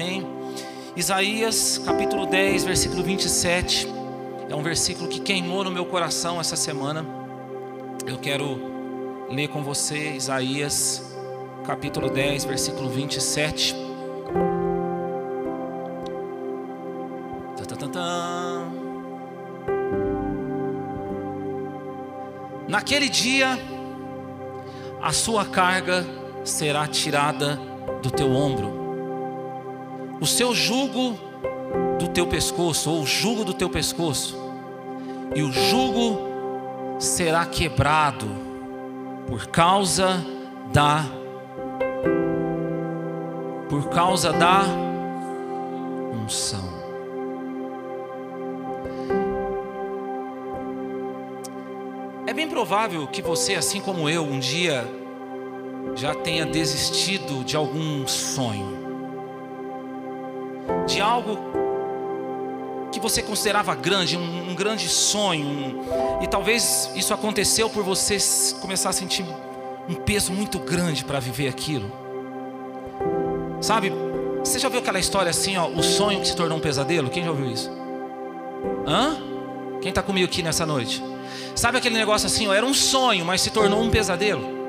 Amém. Isaías capítulo 10, versículo 27. É um versículo que queimou no meu coração essa semana. Eu quero ler com você Isaías capítulo 10, versículo 27. Tá, tá, tá, tá. Naquele dia, a sua carga será tirada do teu ombro, o seu jugo do teu pescoço, ou o jugo do teu pescoço, e o jugo será quebrado por causa da por causa da unção. É bem provável que você, assim como eu, um dia já tenha desistido de algum sonho, de algo que você considerava grande, um, um grande sonho, um, e talvez isso aconteceu por você começar a sentir um peso muito grande para viver aquilo. Sabe, você já viu aquela história assim, ó, o sonho que se tornou um pesadelo? Quem já ouviu isso? Hã? Quem está comigo aqui nessa noite? Sabe aquele negócio assim, ó, era um sonho, mas se tornou um pesadelo?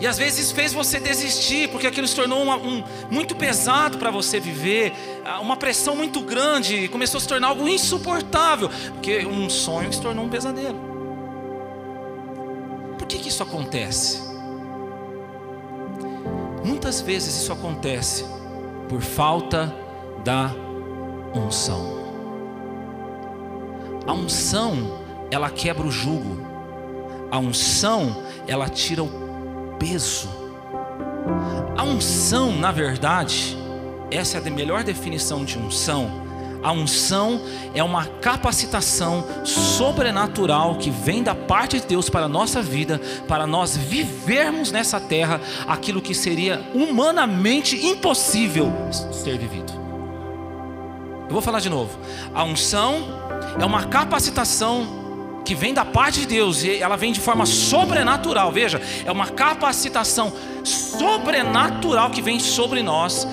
E às vezes fez você desistir, porque aquilo se tornou uma, um, muito pesado para você viver, ah, uma pressão muito grande, começou a se tornar algo insuportável, porque um sonho se tornou um pesadelo. Por que, que isso acontece? Muitas vezes isso acontece por falta da unção. A unção, ela quebra o jugo. A unção, ela tira o peso. A unção, na verdade, essa é a melhor definição de unção. A unção é uma capacitação sobrenatural que vem da parte de Deus para a nossa vida, para nós vivermos nessa terra aquilo que seria humanamente impossível ser vivido. Eu vou falar de novo. A unção é uma capacitação que vem da parte de Deus e ela vem de forma sobrenatural. Veja, é uma capacitação sobrenatural que vem sobre nós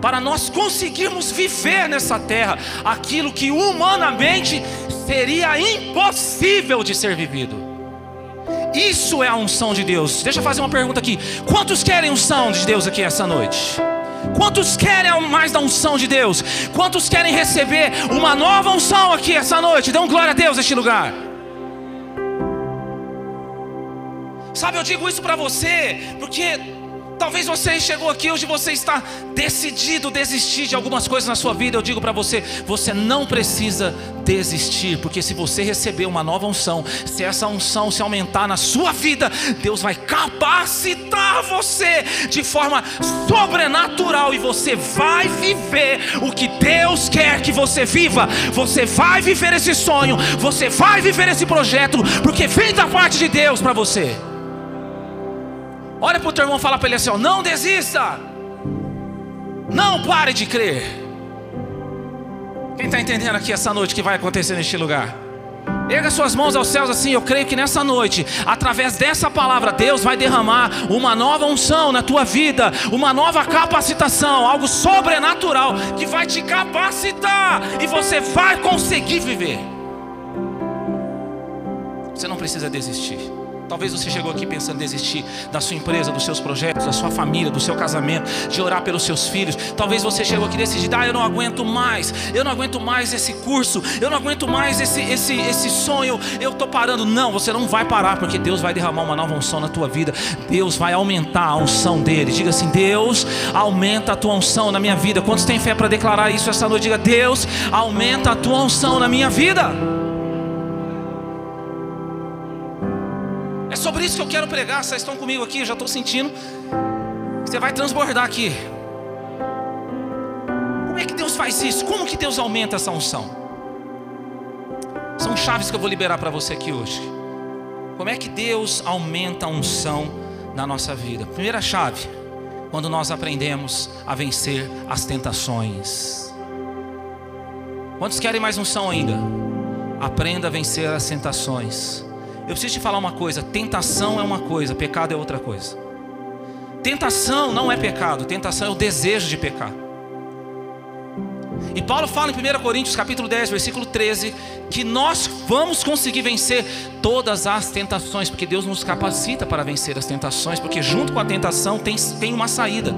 para nós conseguirmos viver nessa terra aquilo que humanamente seria impossível de ser vivido. Isso é a unção de Deus. Deixa eu fazer uma pergunta aqui. Quantos querem unção de Deus aqui essa noite? Quantos querem mais da unção de Deus? Quantos querem receber uma nova unção aqui essa noite? Dão glória a Deus neste lugar. Sabe, eu digo isso para você, porque talvez você chegou aqui hoje você está decidido desistir de algumas coisas na sua vida. Eu digo para você, você não precisa desistir, porque se você receber uma nova unção, se essa unção se aumentar na sua vida, Deus vai capacitar você de forma sobrenatural e você vai viver o que Deus quer que você viva. Você vai viver esse sonho, você vai viver esse projeto, porque vem da parte de Deus para você. Olha para o teu irmão e fala para ele assim: ó, não desista, não pare de crer. Quem está entendendo aqui essa noite que vai acontecer neste lugar? Erga suas mãos aos céus assim, eu creio que nessa noite, através dessa palavra, Deus vai derramar uma nova unção na tua vida, uma nova capacitação, algo sobrenatural que vai te capacitar e você vai conseguir viver. Você não precisa desistir. Talvez você chegou aqui pensando em desistir da sua empresa, dos seus projetos, da sua família, do seu casamento, de orar pelos seus filhos. Talvez você chegou aqui decidido, ah, eu não aguento mais, eu não aguento mais esse curso, eu não aguento mais esse, esse, esse sonho, eu estou parando. Não, você não vai parar, porque Deus vai derramar uma nova unção na tua vida. Deus vai aumentar a unção dele. Diga assim: Deus, aumenta a tua unção na minha vida. Quantos têm fé para declarar isso essa noite? Diga, Deus, aumenta a tua unção na minha vida. Isso que eu quero pregar. Vocês estão comigo aqui, eu já estou sentindo. Você vai transbordar aqui. Como é que Deus faz isso? Como que Deus aumenta essa unção? São chaves que eu vou liberar para você aqui hoje. Como é que Deus aumenta a unção na nossa vida? Primeira chave, quando nós aprendemos a vencer as tentações. Quantos querem mais unção ainda? Aprenda a vencer as tentações. Eu preciso te falar uma coisa: tentação é uma coisa, pecado é outra coisa. Tentação não é pecado, tentação é o desejo de pecar. E Paulo fala em 1 Coríntios capítulo 10, versículo 13, que nós vamos conseguir vencer todas as tentações, porque Deus nos capacita para vencer as tentações, porque junto com a tentação tem, tem uma saída.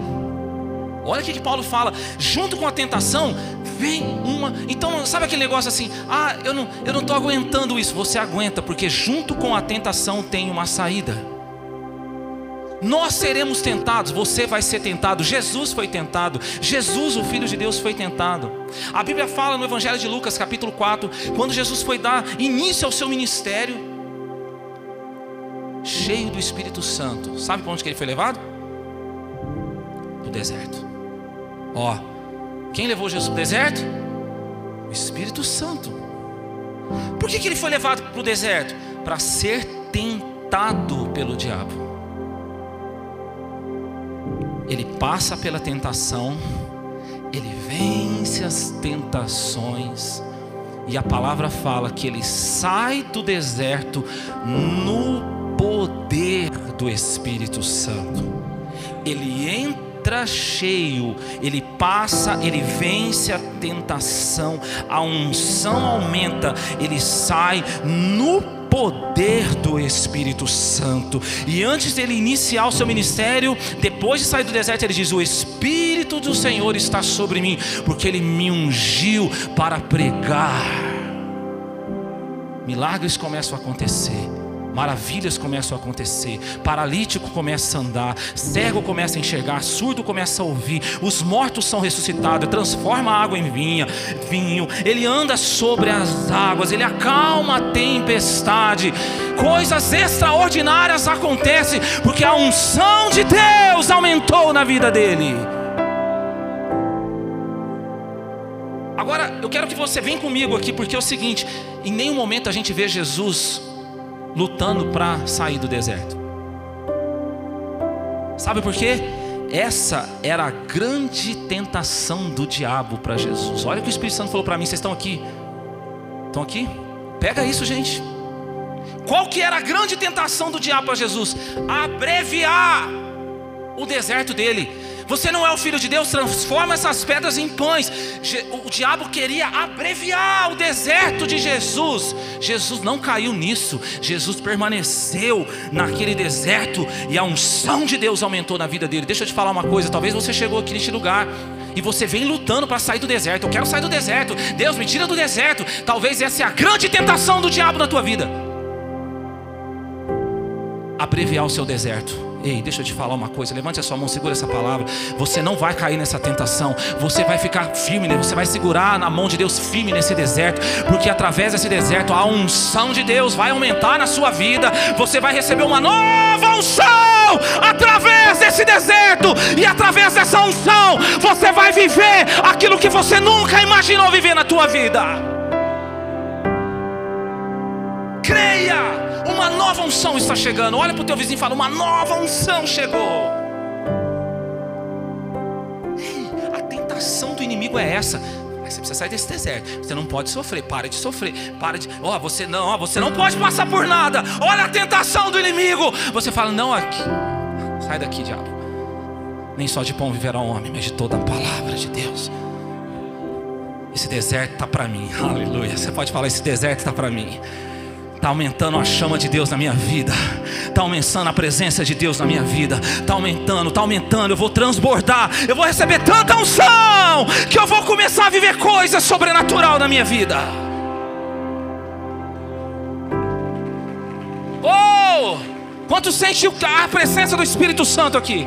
Olha o que, Paulo fala, junto com a tentação vem uma. Então, sabe aquele negócio assim, ah, eu não estou eu não aguentando isso. Você aguenta, porque junto com a tentação tem uma saída. Nós seremos tentados, você vai ser tentado. Jesus foi tentado, Jesus, o Filho de Deus, foi tentado. A Bíblia fala no Evangelho de Lucas, capítulo 4, quando Jesus foi dar início ao seu ministério, cheio do Espírito Santo. Sabe para onde que ele foi levado? Para o deserto. Ó, quem levou Jesus para o deserto? O Espírito Santo. Por que, que ele foi levado para o deserto? Para ser tentado pelo diabo ele passa pela tentação, ele vence as tentações, e a palavra fala que ele sai do deserto no poder do Espírito Santo. Ele entra cheio, ele passa, ele vence a tentação, a unção aumenta, ele sai no poder do Espírito Santo. E antes dele iniciar o seu ministério, depois de sair do deserto, ele diz: O Espírito do Senhor está sobre mim, porque ele me ungiu para pregar. Milagres começam a acontecer maravilhas começam a acontecer, paralítico começa a andar, cego começa a enxergar, surdo começa a ouvir, os mortos são ressuscitados, transforma a água em vinha, vinho, ele anda sobre as águas, ele acalma a tempestade, coisas extraordinárias acontecem, porque a unção de Deus aumentou na vida dele. Agora, eu quero que você venha comigo aqui, porque é o seguinte: em nenhum momento a gente vê Jesus lutando para sair do deserto. Sabe por quê? Essa era a grande tentação do diabo para Jesus. Olha o que o Espírito Santo falou para mim. Vocês estão aqui? Estão aqui? Pega isso, gente. Qual que era a grande tentação do diabo para Jesus? Abreviar o deserto dele. Você não é o filho de Deus, transforma essas pedras em pães. O diabo queria abreviar o deserto de Jesus. Jesus não caiu nisso. Jesus permaneceu naquele deserto e a unção de Deus aumentou na vida dele. Deixa eu te falar uma coisa, talvez você chegou aqui neste lugar e você vem lutando para sair do deserto. Eu quero sair do deserto. Deus me tira do deserto. Talvez essa é a grande tentação do diabo na tua vida. Abreviar o seu deserto. Ei, deixa eu te falar uma coisa. Levante a sua mão, segura essa palavra. Você não vai cair nessa tentação. Você vai ficar firme, você vai segurar na mão de Deus firme nesse deserto, porque através desse deserto a unção de Deus vai aumentar na sua vida. Você vai receber uma nova unção através desse deserto e através dessa unção você vai viver aquilo que você nunca imaginou viver na tua vida. Creia uma nova unção está chegando. Olha para o teu vizinho e fala: Uma nova unção chegou. A tentação do inimigo é essa. Você precisa sair desse deserto. Você não pode sofrer. Para de sofrer. Para de. Ó, oh, você não. Oh, você não pode passar por nada. Olha a tentação do inimigo. Você fala: Não, aqui. Sai daqui, diabo. Nem só de pão viverá o homem, mas de toda a palavra de Deus. Esse deserto está para mim. Aleluia. Você pode falar: Esse deserto está para mim. Está aumentando a chama de Deus na minha vida. Está aumentando a presença de Deus na minha vida. Está aumentando, está aumentando. Eu vou transbordar. Eu vou receber tanta unção que eu vou começar a viver coisas sobrenatural na minha vida. Oh! Quanto sente a presença do Espírito Santo aqui?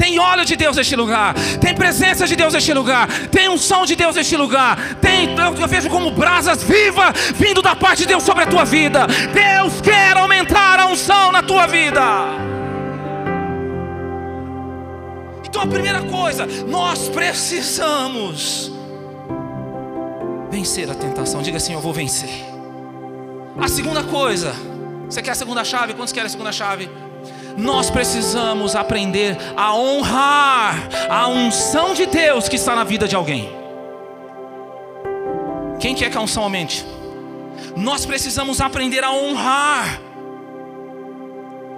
Tem óleo de Deus neste lugar. Tem presença de Deus neste lugar. Tem unção de Deus neste lugar. Tem, eu, vejo como brasas vivas vindo da parte de Deus sobre a tua vida. Deus quer aumentar a unção na tua vida. Então a primeira coisa, nós precisamos vencer a tentação. Diga assim: Eu vou vencer. A segunda coisa, você quer a segunda chave? Quantos querem a segunda chave? Nós precisamos aprender a honrar a unção de Deus que está na vida de alguém. Quem quer que a unção aumente? Nós precisamos aprender a honrar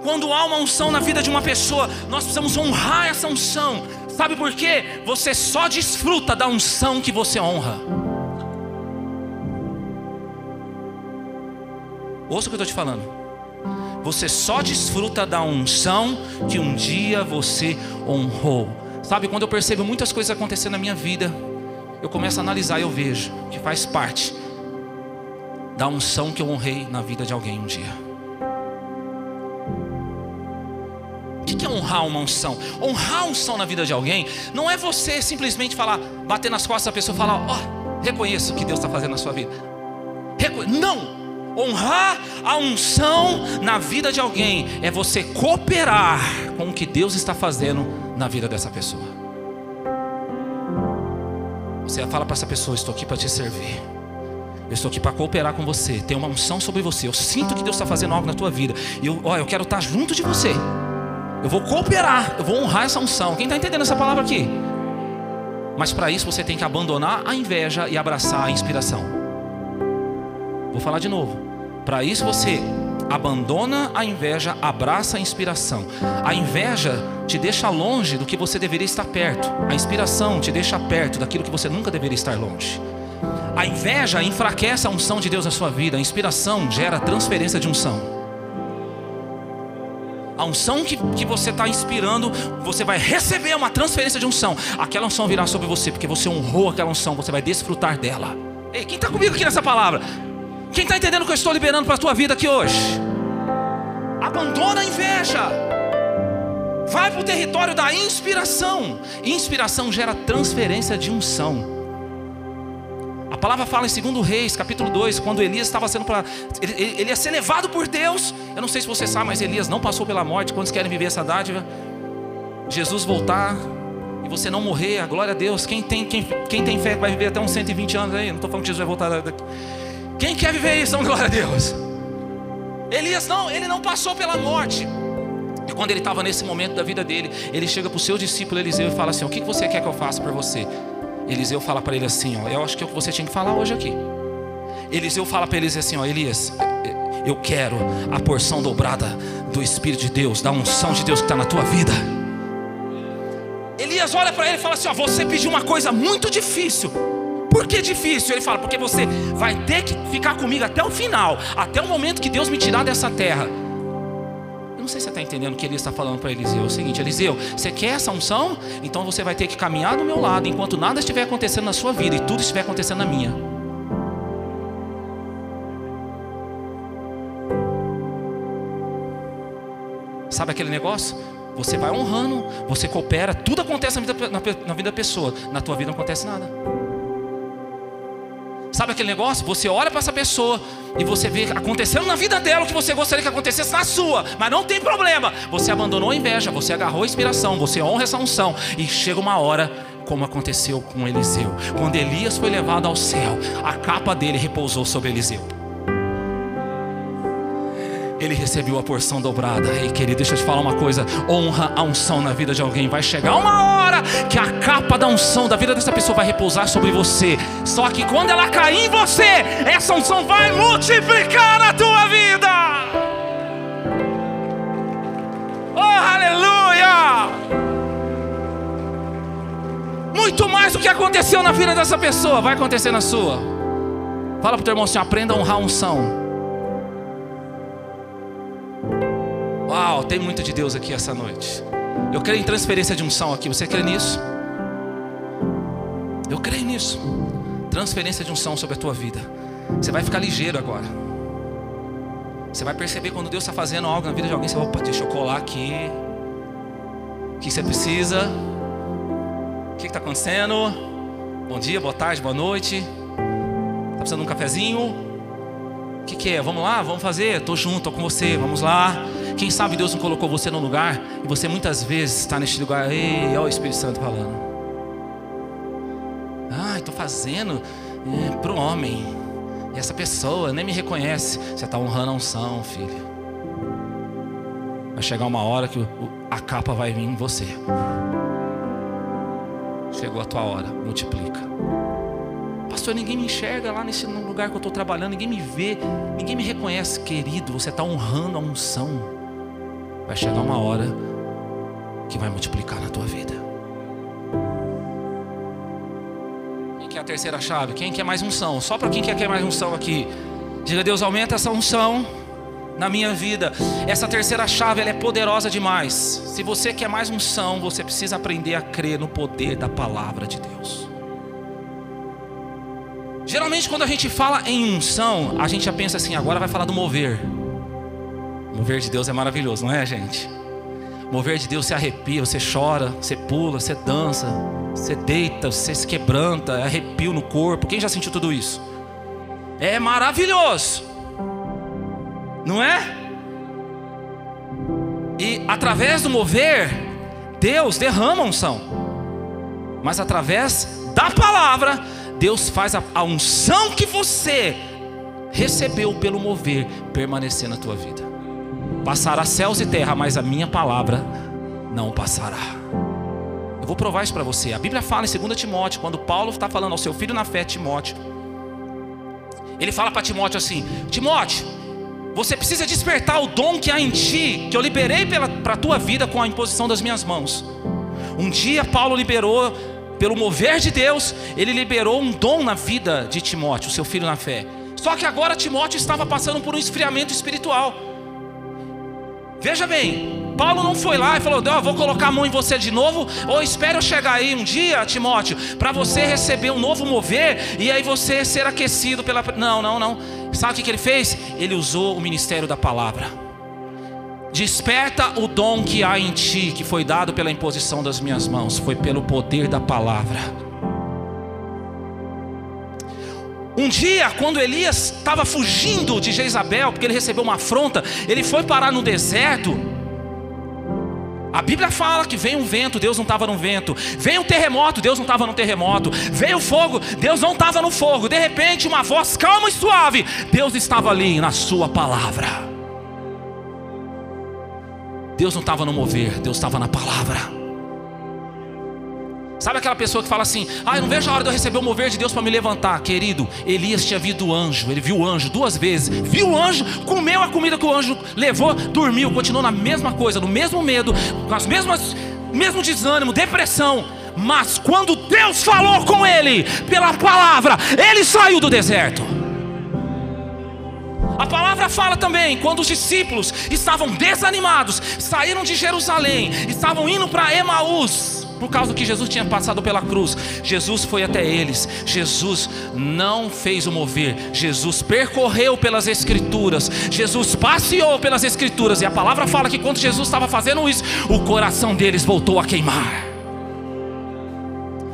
Quando há uma unção na vida de uma pessoa, nós precisamos honrar essa unção. Sabe por quê? Você só desfruta da unção que você honra. Ouça o que eu estou te falando. Você só desfruta da unção que um dia você honrou. Sabe, quando eu percebo muitas coisas acontecendo na minha vida, eu começo a analisar e eu vejo que faz parte da unção que eu honrei na vida de alguém um dia. O que é honrar uma unção? Honrar a unção na vida de alguém não é você simplesmente falar, bater nas costas da pessoa e falar, ó, oh, reconheço o que Deus está fazendo na sua vida. Reconhe não! Honrar a unção na vida de alguém é você cooperar com o que Deus está fazendo na vida dessa pessoa. Você fala para essa pessoa: Estou aqui para te servir. Eu estou aqui para cooperar com você. Tem uma unção sobre você. Eu sinto que Deus está fazendo algo na tua vida. E eu, ó, eu quero estar junto de você. Eu vou cooperar. Eu vou honrar essa unção. Quem está entendendo essa palavra aqui? Mas para isso você tem que abandonar a inveja e abraçar a inspiração. Vou falar de novo. Para isso você abandona a inveja, abraça a inspiração. A inveja te deixa longe do que você deveria estar perto. A inspiração te deixa perto daquilo que você nunca deveria estar longe. A inveja enfraquece a unção de Deus na sua vida. A inspiração gera transferência de unção. A unção que, que você está inspirando, você vai receber uma transferência de unção. Aquela unção virá sobre você, porque você honrou aquela unção, você vai desfrutar dela. Ei, quem está comigo aqui nessa palavra? Quem está entendendo o que eu estou liberando para a tua vida aqui hoje? Abandona a inveja. Vai para o território da inspiração. Inspiração gera transferência de unção. A palavra fala em 2 Reis, capítulo 2, quando Elias estava sendo para. Ele, ele, ia ser levado por Deus. Eu não sei se você sabe, mas Elias não passou pela morte. Quantos querem viver essa dádiva? Jesus voltar e você não morrer, glória a Deus. Quem tem, quem, quem tem fé vai viver até uns 120 anos aí. Não estou falando que Jesus vai voltar daqui. Quem quer viver isso? Não, glória a Deus. Elias não, ele não passou pela morte. E quando ele estava nesse momento da vida dele, ele chega para o seu discípulo Eliseu e fala assim: O que você quer que eu faça por você? Eliseu fala para ele assim: ó, Eu acho que é o que você tinha que falar hoje aqui. Eliseu fala para Eliseu assim: ó, Elias, eu quero a porção dobrada do Espírito de Deus, da unção de Deus que está na tua vida. Elias olha para ele e fala assim: ó, Você pediu uma coisa muito difícil. Por que difícil? Ele fala, porque você vai ter que ficar comigo até o final, até o momento que Deus me tirar dessa terra. Eu não sei se você está entendendo o que ele está falando para Eliseu. É o seguinte, Eliseu, você quer essa unção? Então você vai ter que caminhar do meu lado enquanto nada estiver acontecendo na sua vida e tudo estiver acontecendo na minha. Sabe aquele negócio? Você vai honrando, você coopera, tudo acontece na vida, na, na vida da pessoa, na tua vida não acontece nada. Sabe aquele negócio? Você olha para essa pessoa e você vê acontecendo na vida dela o que você gostaria que acontecesse na sua, mas não tem problema. Você abandonou a inveja, você agarrou a inspiração, você honra essa unção e chega uma hora como aconteceu com Eliseu. Quando Elias foi levado ao céu, a capa dele repousou sobre Eliseu ele recebeu a porção dobrada. Ei, querido, deixa eu te falar uma coisa: honra a unção na vida de alguém. Vai chegar uma hora que a capa da unção da vida dessa pessoa vai repousar sobre você. Só que quando ela cair em você, essa unção vai multiplicar a tua vida. Oh, aleluia! Muito mais do que aconteceu na vida dessa pessoa, vai acontecer na sua. Fala para o teu irmão assim: aprenda a honrar a unção. Uau, tem muito de Deus aqui essa noite. Eu creio em transferência de unção aqui. Você crê nisso? Eu creio nisso. Transferência de unção sobre a tua vida. Você vai ficar ligeiro agora. Você vai perceber quando Deus está fazendo algo na vida de alguém. Você vai, opa, deixa eu colar aqui. O que você precisa? O que está acontecendo? Bom dia, boa tarde, boa noite. Está precisando de um cafezinho? O que, que é? Vamos lá, vamos fazer. Estou junto, estou com você. Vamos lá. Quem sabe Deus não colocou você no lugar e você muitas vezes está neste lugar. Ei, olha o Espírito Santo falando. Ah, estou fazendo é, para o homem. E essa pessoa nem me reconhece. Você está honrando a unção, filho. Vai chegar uma hora que a capa vai vir em você. Chegou a tua hora, multiplica. Pastor, ninguém me enxerga lá nesse lugar que eu estou trabalhando, ninguém me vê, ninguém me reconhece, querido. Você está honrando a unção. Vai chegar uma hora que vai multiplicar na tua vida. Quem quer a terceira chave? Quem quer mais unção? Só para quem quer mais unção aqui. Diga, Deus, aumenta essa unção na minha vida. Essa terceira chave ela é poderosa demais. Se você quer mais unção, você precisa aprender a crer no poder da palavra de Deus. Geralmente, quando a gente fala em unção, a gente já pensa assim: agora vai falar do mover. Mover de Deus é maravilhoso, não é, gente? Mover de Deus você arrepia, você chora, você pula, você dança, você deita, você se quebranta, é arrepio no corpo. Quem já sentiu tudo isso? É maravilhoso, não é? E através do mover, Deus derrama unção, mas através da palavra, Deus faz a unção que você recebeu pelo mover permanecer na tua vida. Passará céus e terra, mas a minha palavra não passará. Eu vou provar isso para você. A Bíblia fala em 2 Timóteo, quando Paulo está falando ao seu filho na fé, Timóteo. Ele fala para Timóteo assim: Timóteo, você precisa despertar o dom que há em ti, que eu liberei para a tua vida com a imposição das minhas mãos. Um dia Paulo liberou pelo mover de Deus, ele liberou um dom na vida de Timóteo, seu filho na fé. Só que agora Timóteo estava passando por um esfriamento espiritual. Veja bem, Paulo não foi lá e falou: oh, vou colocar a mão em você de novo, ou espere eu chegar aí um dia, Timóteo, para você receber um novo mover e aí você ser aquecido pela. Não, não, não. Sabe o que ele fez? Ele usou o ministério da palavra. Desperta o dom que há em ti, que foi dado pela imposição das minhas mãos, foi pelo poder da palavra. Um dia, quando Elias estava fugindo de Jezabel, porque ele recebeu uma afronta, ele foi parar no deserto. A Bíblia fala que veio um vento, Deus não estava no vento. Veio um terremoto, Deus não estava no terremoto. Veio fogo, Deus não estava no fogo. De repente, uma voz calma e suave, Deus estava ali na Sua palavra. Deus não estava no mover, Deus estava na palavra. Sabe aquela pessoa que fala assim: Ah, eu não vejo a hora de eu receber o mover de Deus para me levantar. Querido, Elias tinha visto o anjo, ele viu o anjo duas vezes. Viu o anjo, comeu a comida que o anjo levou, dormiu, continuou na mesma coisa, no mesmo medo, com as mesmas, mesmo desânimo, depressão. Mas quando Deus falou com ele, pela palavra, ele saiu do deserto. A palavra fala também, quando os discípulos estavam desanimados, saíram de Jerusalém, estavam indo para Emaús, por causa do que Jesus tinha passado pela cruz. Jesus foi até eles. Jesus não fez o mover. Jesus percorreu pelas Escrituras. Jesus passeou pelas Escrituras. E a palavra fala que quando Jesus estava fazendo isso, o coração deles voltou a queimar.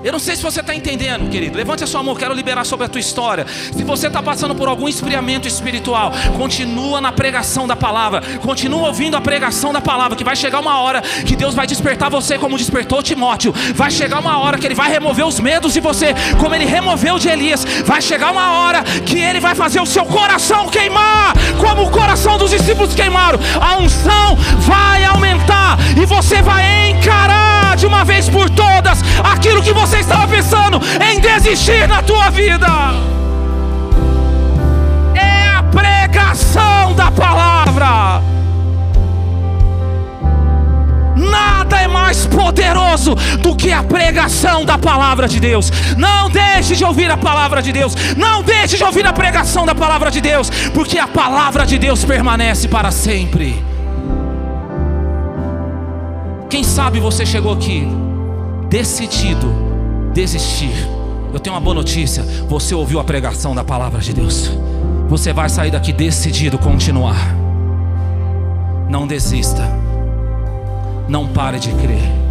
Eu não sei se você está entendendo, querido. Levante a sua mão, quero liberar sobre a tua história. Se você está passando por algum esfriamento espiritual, continua na pregação da palavra, continua ouvindo a pregação da palavra, que vai chegar uma hora que Deus vai despertar você como despertou Timóteo. Vai chegar uma hora que Ele vai remover os medos de você, como Ele removeu de Elias. Vai chegar uma hora que Ele vai fazer o seu coração queimar, como o coração dos discípulos queimaram. A unção vai aumentar e você vai encarar de uma vez por todas aquilo que você você estava pensando em desistir na tua vida. É a pregação da palavra. Nada é mais poderoso do que a pregação da palavra de Deus. Não deixe de ouvir a palavra de Deus. Não deixe de ouvir a pregação da palavra de Deus, porque a palavra de Deus permanece para sempre. Quem sabe você chegou aqui decidido desistir, eu tenho uma boa notícia: você ouviu a pregação da palavra de Deus. Você vai sair daqui decidido continuar. Não desista. Não pare de crer.